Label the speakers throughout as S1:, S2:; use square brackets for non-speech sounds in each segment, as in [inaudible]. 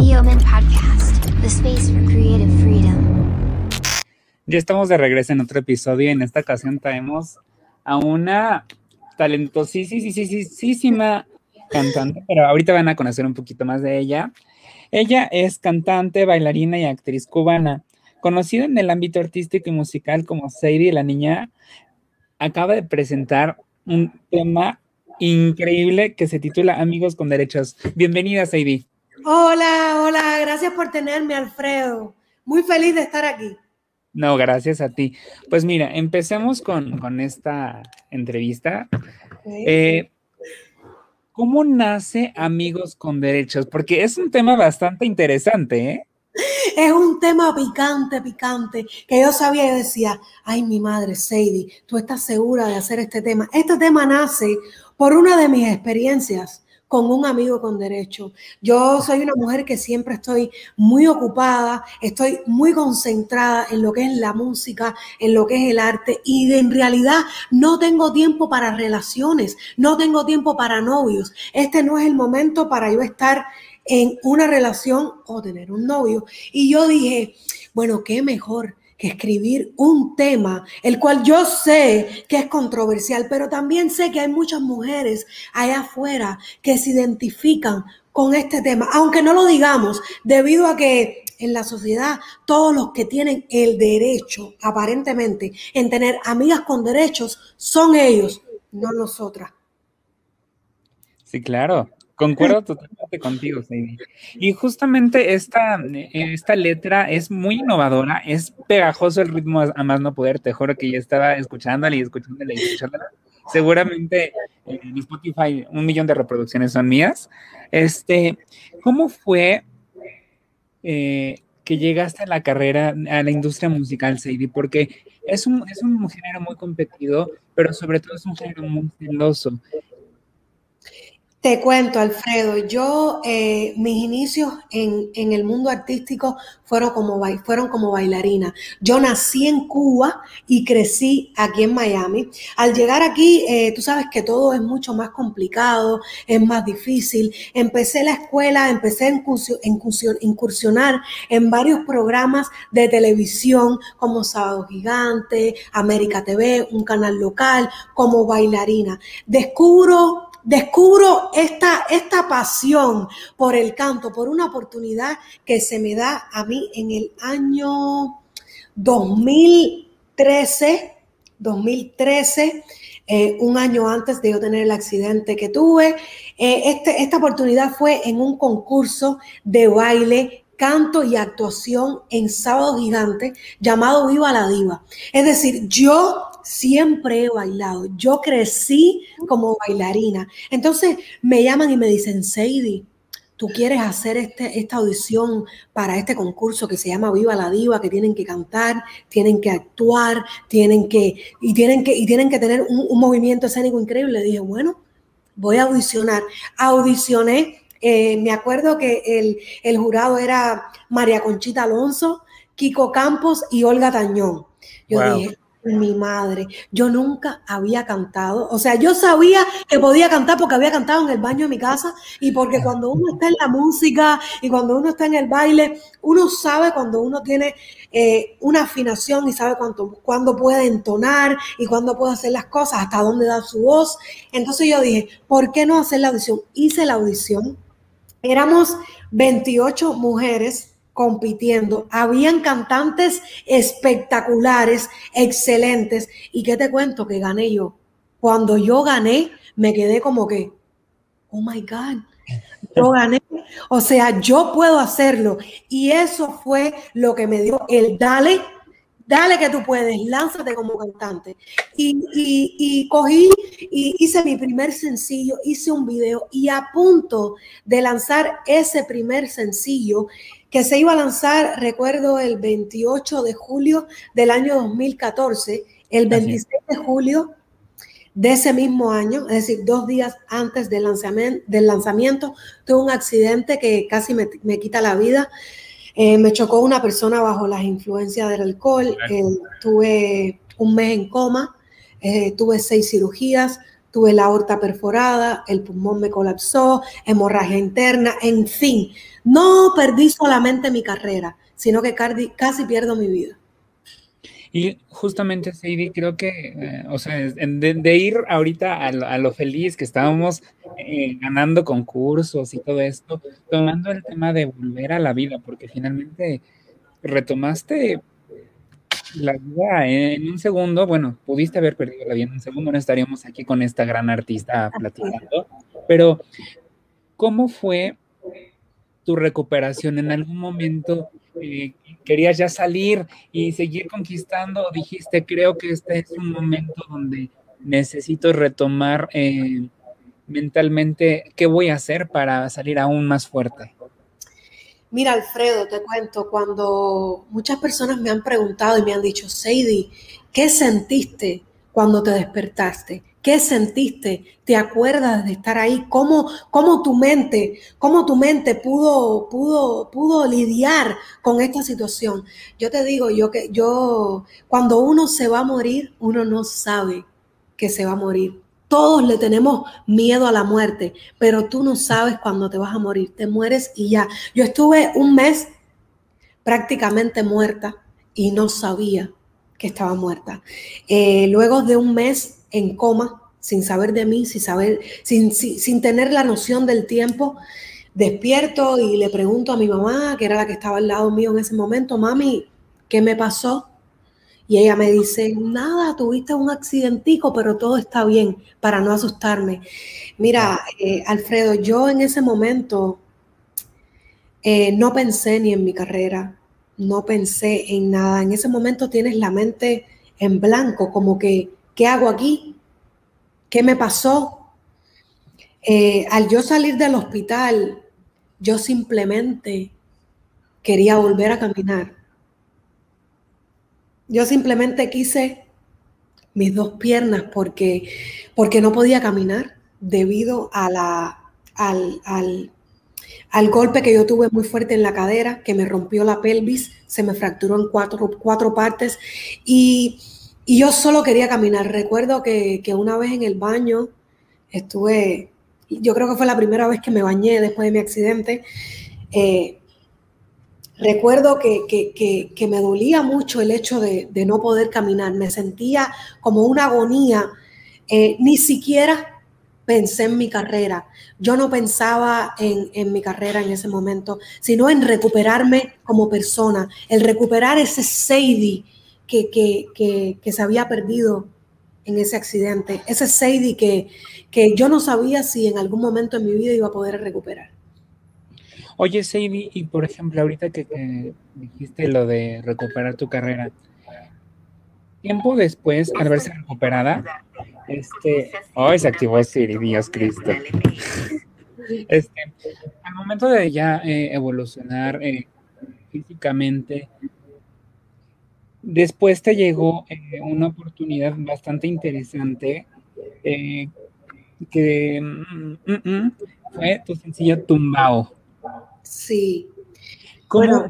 S1: Neoman Podcast, the space for creative freedom.
S2: Ya estamos de regreso en otro episodio y en esta ocasión traemos a una talentosísima cantante, pero ahorita van a conocer un poquito más de ella. Ella es cantante, bailarina y actriz cubana, conocida en el ámbito artístico y musical como Sadie la niña. Acaba de presentar un tema increíble que se titula Amigos con Derechos. Bienvenida, Sadie.
S3: Hola, hola, gracias por tenerme, Alfredo. Muy feliz de estar aquí.
S2: No, gracias a ti. Pues mira, empecemos con, esta entrevista. Eh, ¿Cómo nace Amigos con Derechos? Porque es un tema bastante interesante, ¿eh?
S3: Es un tema picante, picante, que yo sabía y decía, ay, mi madre, Sadie, tú estás segura de hacer este tema. Este tema nace por una de mis experiencias con un amigo con derecho. Yo soy una mujer que siempre estoy muy ocupada, estoy muy concentrada en lo que es la música, en lo que es el arte y en realidad no tengo tiempo para relaciones, no tengo tiempo para novios. Este no es el momento para yo estar en una relación o tener un novio. Y yo dije, bueno, qué mejor que escribir un tema, el cual yo sé que es controversial, pero también sé que hay muchas mujeres allá afuera que se identifican con este tema, aunque no lo digamos, debido a que en la sociedad todos los que tienen el derecho, aparentemente, en tener amigas con derechos, son ellos, no nosotras.
S2: Sí, claro. Concuerdo totalmente contigo, Sadie. Y justamente esta, esta letra es muy innovadora, es pegajoso el ritmo a más no poder, te juro que ya estaba escuchándola y escuchándola y escuchándola. Seguramente en Spotify un millón de reproducciones son mías. Este, ¿cómo fue eh, que llegaste a la carrera, a la industria musical, Sadie? Porque es un, es un género muy competido, pero sobre todo es un género muy celoso.
S3: Te cuento, Alfredo, yo, eh, mis inicios en, el mundo artístico fueron como, como bailarina. Yo nací en Cuba y crecí aquí en Miami. Al llegar aquí, eh, tú sabes que todo es mucho más complicado, es más difícil. Empecé la escuela, empecé a incursionar en varios programas de televisión como Sábado Gigante, América TV, un canal local, como bailarina. Descubro descubro esta, esta pasión por el canto, por una oportunidad que se me da a mí en el año 2013, 2013. Eh, un año antes de yo tener el accidente que tuve. Eh, este, esta oportunidad fue en un concurso de baile, canto y actuación en Sábado Gigante llamado Viva la Diva. Es decir, yo siempre he bailado. Yo crecí como bailarina. Entonces me llaman y me dicen, Sadie, tú quieres hacer este, esta audición para este concurso que se llama Viva la Diva, que tienen que cantar, tienen que actuar, tienen que, y tienen que, y tienen que tener un, movimiento escénico increíble. Le dije, bueno, voy a audicionar. Audicioné. Eh, me acuerdo que el, el jurado era María Conchita Alonso, Kiko Campos y Olga Tañón. Yo dije, mi madre. Yo nunca había cantado. O sea, yo sabía que podía cantar porque había cantado en el baño de mi casa y porque cuando uno está en la música y cuando uno está en el baile, uno sabe cuando uno tiene eh, una afinación y sabe cuánto, cuándo puede entonar y cuándo puede hacer las cosas, hasta dónde da su voz. Entonces yo dije, ¿por qué no hacer la audición? Hice la audición. Éramos 28 mujeres compitiendo. Habían cantantes espectaculares, excelentes. ¿Y qué te cuento? Que gané yo. Cuando yo gané, me quedé como que, oh my God, yo gané. O sea, yo puedo hacerlo. Y eso fue lo que me dio el dale Dale que tú puedes, lánzate como cantante. Y, y, cogí y hice mi primer sencillo, hice un video y a punto de lanzar ese primer sencillo que se iba a lanzar, recuerdo, el 28 de julio del año 2014, el 26 de julio de ese mismo año, es decir, dos días antes del lanzamiento, del lanzamiento tuve un accidente que casi me, me quita la vida. Eh, me chocó una persona bajo las influencias del alcohol, eh, tuve un mes en coma, eh, tuve seis cirugías, tuve la aorta perforada, el pulmón me colapsó, hemorragia interna, en fin, no perdí solamente mi carrera, sino que casi pierdo mi vida.
S2: Y justamente, Sadie, creo que, eh, o sea, de, ir ahorita a lo, feliz que estábamos eh, ganando concursos y todo esto, tomando el tema de volver a la vida, porque finalmente retomaste la vida en un segundo, bueno, pudiste haber perdido la vida en un segundo, no estaríamos aquí con esta gran artista platicando, pero ¿cómo fue tu recuperación? ¿En algún momento eh, querías ya salir y seguir conquistando? dijiste, creo que este es un momento donde necesito retomar eh, mentalmente qué voy a hacer para salir aún más fuerte?
S3: Mira, Alfredo, te cuento, cuando muchas personas me han preguntado y me han dicho, Sadie, ¿qué sentiste cuando te despertaste? ¿Qué sentiste? ¿Te acuerdas de estar ahí? ¿Cómo, cómo tu mente, cómo tu mente pudo, pudo, pudo lidiar con esta situación? Yo te digo, yo que yo, cuando uno se va a morir, uno no sabe que se va a morir. Todos le tenemos miedo a la muerte, pero tú no sabes cuándo te vas a morir. Te mueres y ya. Yo estuve un mes prácticamente muerta y no sabía que estaba muerta. Eh, luego de un mes en coma, sin saber de mí, sin saber, sin, sin, tener la noción del tiempo. Despierto y le pregunto a mi mamá, que era la que estaba al lado mío en ese momento, mami, ¿qué me pasó? Y ella me dice, nada, tuviste un accidentico, pero todo está bien, para no asustarme. Mira, eh, Alfredo, yo en ese momento eh, no pensé ni en mi carrera, no pensé en nada. En ese momento tienes la mente en blanco, como que ¿Qué hago aquí? ¿Qué me pasó? Eh, al yo salir del hospital, yo simplemente quería volver a caminar. Yo simplemente quise mis dos piernas porque, porque no podía caminar debido a la, al, al, al, golpe que yo tuve muy fuerte en la cadera, que me rompió la pelvis, se me fracturó en cuatro, cuatro partes y y yo solo quería caminar. Recuerdo que, una vez en el baño estuve, yo creo que fue la primera vez que me bañé después de mi accidente. Eh, recuerdo que, me dolía mucho el hecho de, no poder caminar. Me sentía como una agonía. Eh, ni siquiera pensé en mi carrera. Yo no pensaba en, en, mi carrera en ese momento, sino en recuperarme como persona, el recuperar ese Sadie que, se había perdido en ese accidente, ese Sadie que, que yo no sabía si en algún momento en mi vida iba a poder recuperar.
S2: Oye, Sadie, y por ejemplo, ahorita que, dijiste lo de recuperar tu carrera, tiempo después, al verse recuperada, este, hoy se activó Siri, Dios Cristo. [laughs] Este, al momento de ya eh, evolucionar eh, físicamente, Después te llegó eh, una oportunidad bastante interesante eh, que mm, mm, mm, fue tu sencillo Tumbao.
S3: Sí.
S2: ¿Cómo,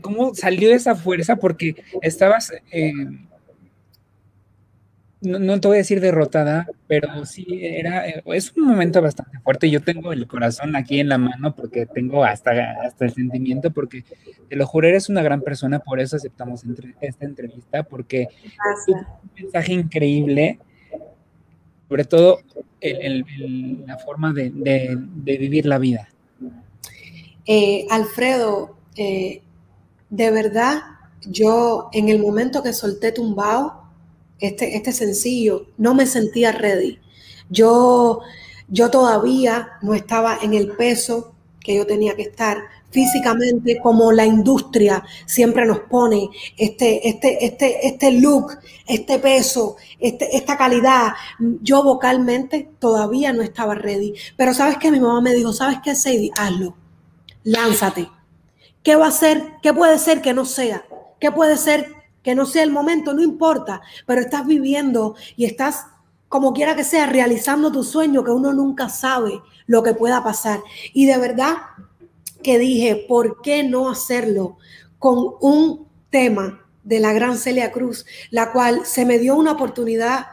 S2: ¿Cómo salió esa fuerza? Porque estabas eh, no, te voy a decir derrotada, pero sí era, eh, es un momento bastante fuerte. Yo tengo el corazón aquí en la mano porque tengo hasta, hasta el sentimiento, porque te lo juro, eres una gran persona, por eso aceptamos esta entrevista, porque es un mensaje increíble, sobre todo la forma de, vivir la vida.
S3: Eh, Alfredo, eh, de verdad, yo en el momento que solté tumbado, este, este sencillo, no me sentía ready. Yo, yo todavía no estaba en el peso que yo tenía que estar físicamente como la industria siempre nos pone este, este, este, este look, este peso, este, esta calidad. Yo vocalmente todavía no estaba ready. Pero sabes que mi mamá me dijo, ¿sabes qué, Sadie? Hazlo, lánzate. ¿Qué va a ser? ¿Qué puede ser que no sea? ¿Qué puede ser que no sea el momento, no importa, pero estás viviendo y estás, como quiera que sea, realizando tu sueño que uno nunca sabe lo que pueda pasar. Y de verdad que dije, ¿por qué no hacerlo con un tema de la gran Celia Cruz, la cual se me dio una oportunidad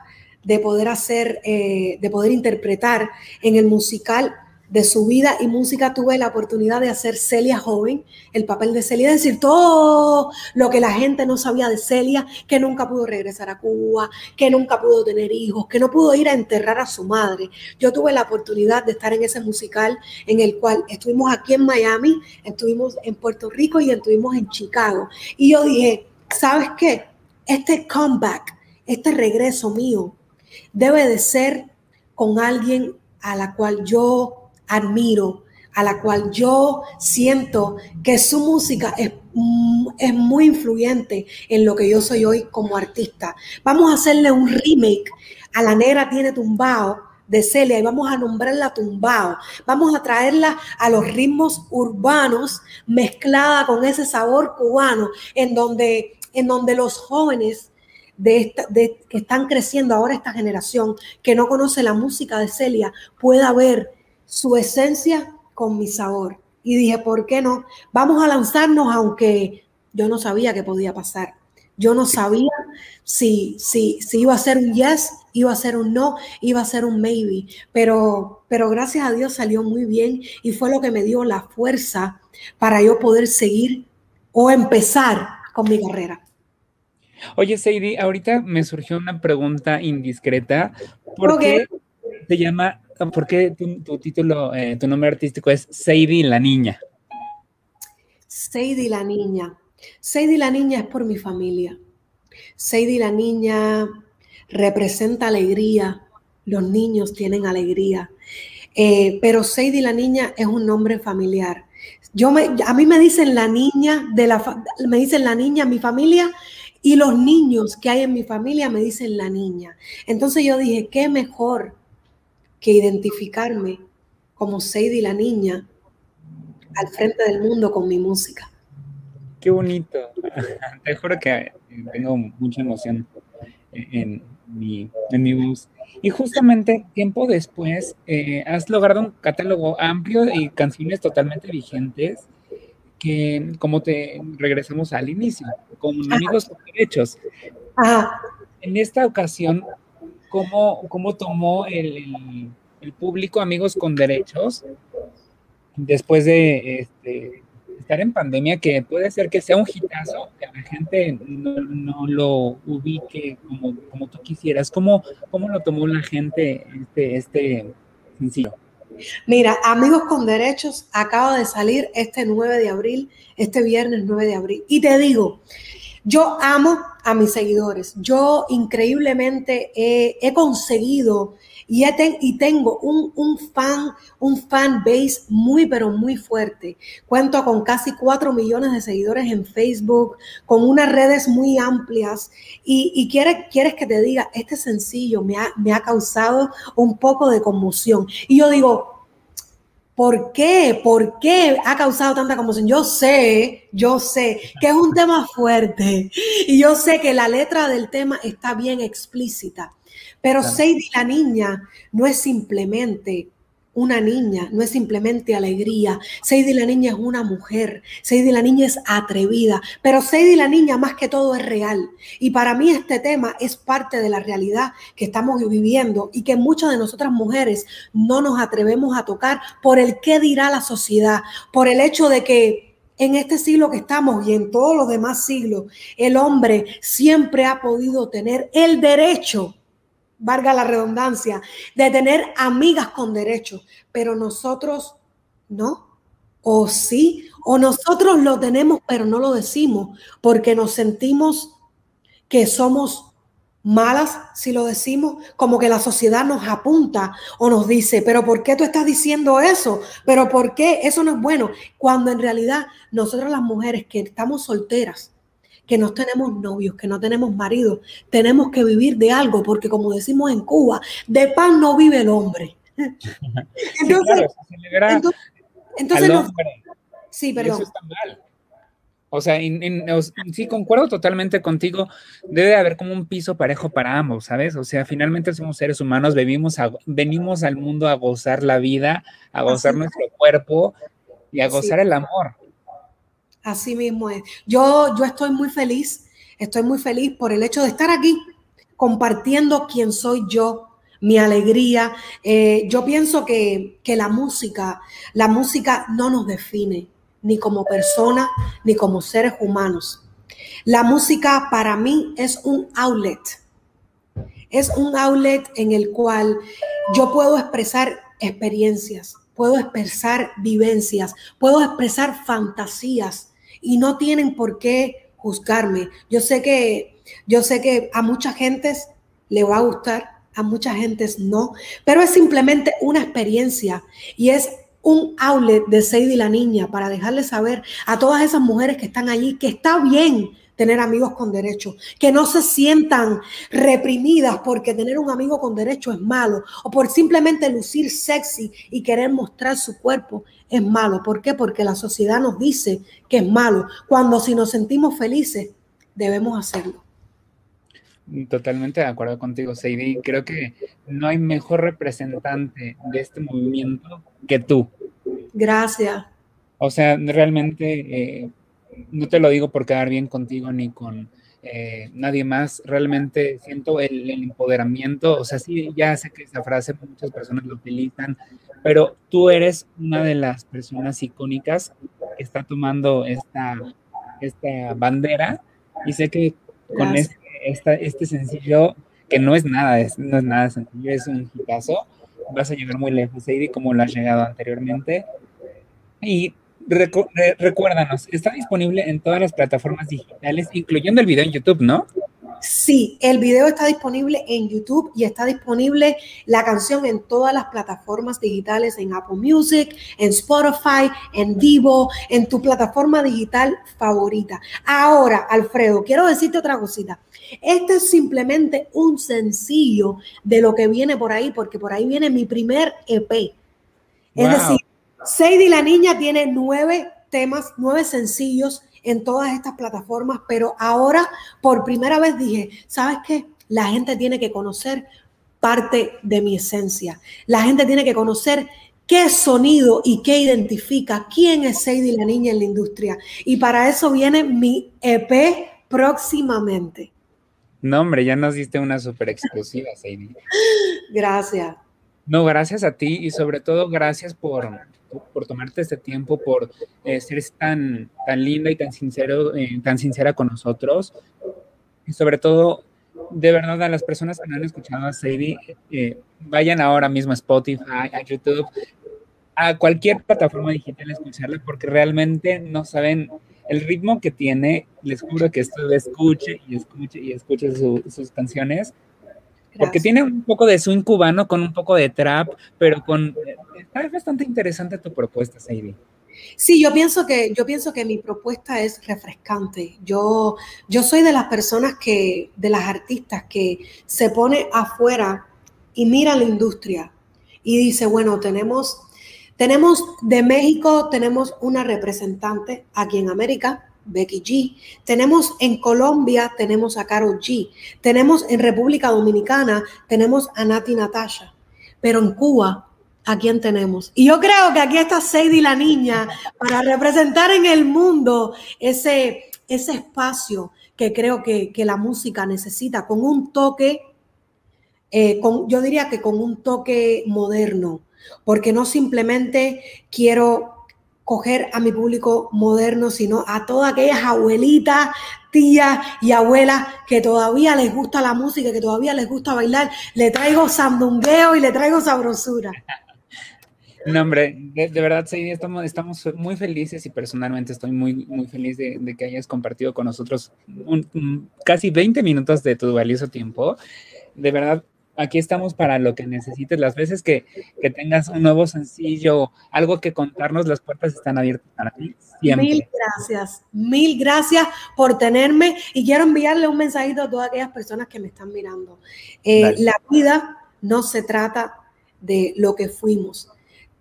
S3: de poder hacer, eh, de poder interpretar en el musical de su vida y música tuve la oportunidad de hacer Celia joven, el papel de Celia, decir, todo lo que la gente no sabía de Celia, que nunca pudo regresar a Cuba, que nunca pudo tener hijos, que no pudo ir a enterrar a su madre. Yo tuve la oportunidad de estar en ese musical en el cual estuvimos aquí en Miami, estuvimos en Puerto Rico y estuvimos en Chicago. Y yo dije, ¿sabes qué? Este comeback, este regreso mío, debe de ser con alguien a la cual yo admiro, a la cual yo siento que su música es, mm, es, muy influyente en lo que yo soy hoy como artista. Vamos a hacerle un remake a La Negra Tiene Tumbao de Celia y vamos a nombrarla Tumbao. Vamos a traerla a los ritmos urbanos mezclada con ese sabor cubano en donde, en donde los jóvenes de, de que están creciendo ahora esta generación que no conoce la música de Celia pueda ver su esencia con mi sabor. Y dije, ¿por qué no? Vamos a lanzarnos aunque yo no sabía qué podía pasar. Yo no sabía si, si, si iba a ser un yes, iba a ser un no, iba a ser un maybe. Pero, pero gracias a Dios salió muy bien y fue lo que me dio la fuerza para yo poder seguir o empezar con mi carrera.
S2: Oye, Sadie, ahorita me surgió una pregunta indiscreta. ¿Por qué se llama ¿por qué tu, título, eh, tu nombre artístico es Sadie la Niña?
S3: Sadie la Niña. Sadie la Niña es por mi familia. Sadie la Niña representa alegría. Los niños tienen alegría. Eh, pero Sadie la Niña es un nombre familiar. Yo me, a mí me dicen la niña de la me dicen la niña, mi familia y los niños que hay en mi familia me dicen la niña. Entonces yo dije, qué mejor que identificarme como Sadie la niña al frente del mundo con mi música.
S2: Qué bonito. [laughs] Te juro que tengo mucha emoción en mi, en mi voz. Y justamente tiempo después eh, has logrado un catálogo amplio y canciones totalmente vigentes que como te regresamos al inicio, con amigos con derechos. En esta ocasión cómo, cómo tomó el, público Amigos con Derechos después de este, estar en pandemia, que puede ser que sea un hitazo, que la gente no, lo ubique como, como tú quisieras. ¿Cómo, ¿Cómo lo tomó la gente este, este sencillo?
S3: Mira, Amigos con Derechos acaba de salir este 9 de abril, este viernes 9 de abril. Y te digo, yo amo a mis seguidores. Yo increíblemente he, conseguido y, tengo un, fan, un fan base muy, pero muy fuerte. Cuento con casi 4 millones de seguidores en Facebook, con unas redes muy amplias. Y, y quieres, quieres que te diga, este sencillo me ha, me ha causado un poco de conmoción. Y yo digo, ¿Por qué? ¿Por qué ha causado tanta conmoción? Yo sé, yo sé que es un tema fuerte y yo sé que la letra del tema está bien explícita, pero Sadie la niña no es simplemente una niña, no es simplemente alegría. Sadie la niña es una mujer. Sadie la niña es atrevida. Pero Sadie la niña más que todo es real. Y para mí este tema es parte de la realidad que estamos viviendo y que muchas de nosotras mujeres no nos atrevemos a tocar por el qué dirá la sociedad, por el hecho de que en este siglo que estamos y en todos los demás siglos, el hombre siempre ha podido tener el derecho valga la redundancia, de tener amigas con derechos, pero nosotros no. O sí, o nosotros lo tenemos, pero no lo decimos, porque nos sentimos que somos malas si lo decimos, como que la sociedad nos apunta o nos dice, pero ¿por qué tú estás diciendo eso? Pero ¿por qué eso no es bueno? Cuando en realidad nosotros las mujeres que estamos solteras, que no tenemos novios, que no tenemos maridos. Tenemos que vivir de algo, porque como decimos en Cuba, de pan no vive el hombre. [laughs]
S2: Entonces, entonces, sí, perdón. Eso está mal. O sea, sí, concuerdo totalmente contigo. Debe haber como un piso parejo para ambos, ¿sabes? O sea, finalmente somos seres humanos, venimos, venimos al mundo a gozar la vida, a gozar nuestro cuerpo y a gozar el amor.
S3: Así mismo es. Yo, yo estoy muy feliz, estoy muy feliz por el hecho de estar aquí, compartiendo quién soy yo, mi alegría. Eh, yo pienso que, que la música, la música no nos define, ni como persona, ni como seres humanos. La música para mí es un outlet. Es un outlet en el cual yo puedo expresar experiencias, puedo expresar vivencias, puedo expresar fantasías y no tienen por qué juzgarme. Yo sé que yo sé que a mucha gente le va a gustar, a mucha gente no, pero es simplemente una experiencia y es un outlet de Sadie la niña para dejarle saber a todas esas mujeres que están allí que está bien tener amigos con derecho, que no se sientan reprimidas porque tener un amigo con derecho es malo o por simplemente lucir sexy y querer mostrar su cuerpo es malo. ¿Por qué? Porque la sociedad nos dice que es malo, cuando si nos sentimos felices debemos hacerlo.
S2: Totalmente de acuerdo contigo, Sadie. Creo que no hay mejor representante de este movimiento que tú.
S3: Gracias.
S2: O sea, realmente eh, no te lo digo por quedar bien contigo ni con eh, nadie más. Realmente siento el, empoderamiento. O sea, sí, ya sé que esa frase muchas personas lo utilizan, pero tú eres una de las personas icónicas que está tomando esta, esta bandera y sé que con este, este sencillo, que no es nada, es, no es nada sencillo, es un hitazo, vas a llegar muy lejos, Sadie, como lo has llegado anteriormente. Y recuérdanos, está disponible en todas las plataformas digitales, incluyendo el video en YouTube, ¿no?
S3: Sí, el video está disponible en YouTube y está disponible la canción en todas las plataformas digitales, en Apple Music, en Spotify, en Divo, en tu plataforma digital favorita. Ahora, Alfredo, quiero decirte otra cosita. Este es simplemente un sencillo de lo que viene por ahí, porque por ahí viene mi primer EP. Es decir, Sadie la niña tiene nueve temas, nueve sencillos en todas estas plataformas, pero ahora por primera vez dije, ¿sabes qué? La gente tiene que conocer parte de mi esencia. La gente tiene que conocer qué sonido y qué identifica quién es Sadie la niña en la industria. Y para eso viene mi EP próximamente.
S2: No, hombre, ya nos diste una súper exclusiva, Sadie. [laughs]
S3: Gracias.
S2: No, gracias a ti y sobre todo gracias por, por tomarte este tiempo, por eh, ser tan, tan linda y tan, sincero, eh, tan sincera con nosotros. Y sobre todo, de verdad, a las personas que no han escuchado a Sadie, eh, vayan ahora mismo a Spotify, a YouTube, a cualquier plataforma digital a escucharla, porque realmente no saben el ritmo que tiene. Les juro que esto escuche y escuche y escuche sus canciones porque tiene un poco de swing cubano con un poco de trap, pero con es bastante interesante tu propuesta, Sadie.
S3: Sí, yo pienso que yo pienso que mi propuesta es refrescante. Yo yo soy de las personas que de las artistas que se pone afuera y mira la industria y dice, bueno, tenemos tenemos de México tenemos una representante aquí en América Becky G. Tenemos en Colombia, tenemos a Carol G. Tenemos en República Dominicana, tenemos a Nati Natasha. Pero en Cuba, ¿a quién tenemos? Y yo creo que aquí está Sadie la niña para representar en el mundo ese, ese espacio que creo que, la música necesita, con un toque, eh, con, yo diría que con un toque moderno, porque no simplemente quiero coger a mi público moderno, sino a todas aquellas abuelitas, tías y abuelas que todavía les gusta la música, que todavía les gusta bailar. Le traigo sandungueo y le traigo sabrosura.
S2: No, hombre, de, verdad, sí, estamos, muy felices y personalmente estoy muy, muy feliz de, que hayas compartido con nosotros casi 20 minutos de tu valioso tiempo. De verdad, aquí estamos para lo que necesites. Las veces que, tengas un nuevo sencillo, algo que contarnos, las puertas están abiertas para ti. Siempre.
S3: Mil gracias, mil gracias por tenerme y quiero enviarle un mensajito a todas aquellas personas que me están mirando. Eh, la vida no se trata de lo que fuimos.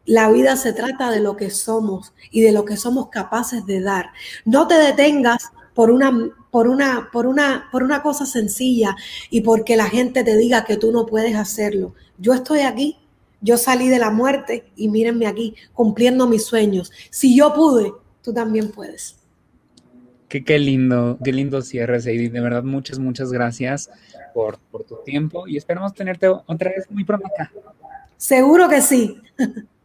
S3: La vida se trata de lo que somos y de lo que somos capaces de dar. No te detengas por una, por una, por una, por una cosa sencilla y porque la gente te diga que tú no puedes hacerlo. Yo estoy aquí, yo salí de la muerte y mírenme aquí, cumpliendo mis sueños. Si yo pude, tú también puedes.
S2: Qué, qué lindo, qué lindo cierre, Sadie. De verdad, muchas, muchas gracias por, por tu tiempo y esperamos tenerte otra vez muy pronto acá.
S3: Seguro que sí. [laughs]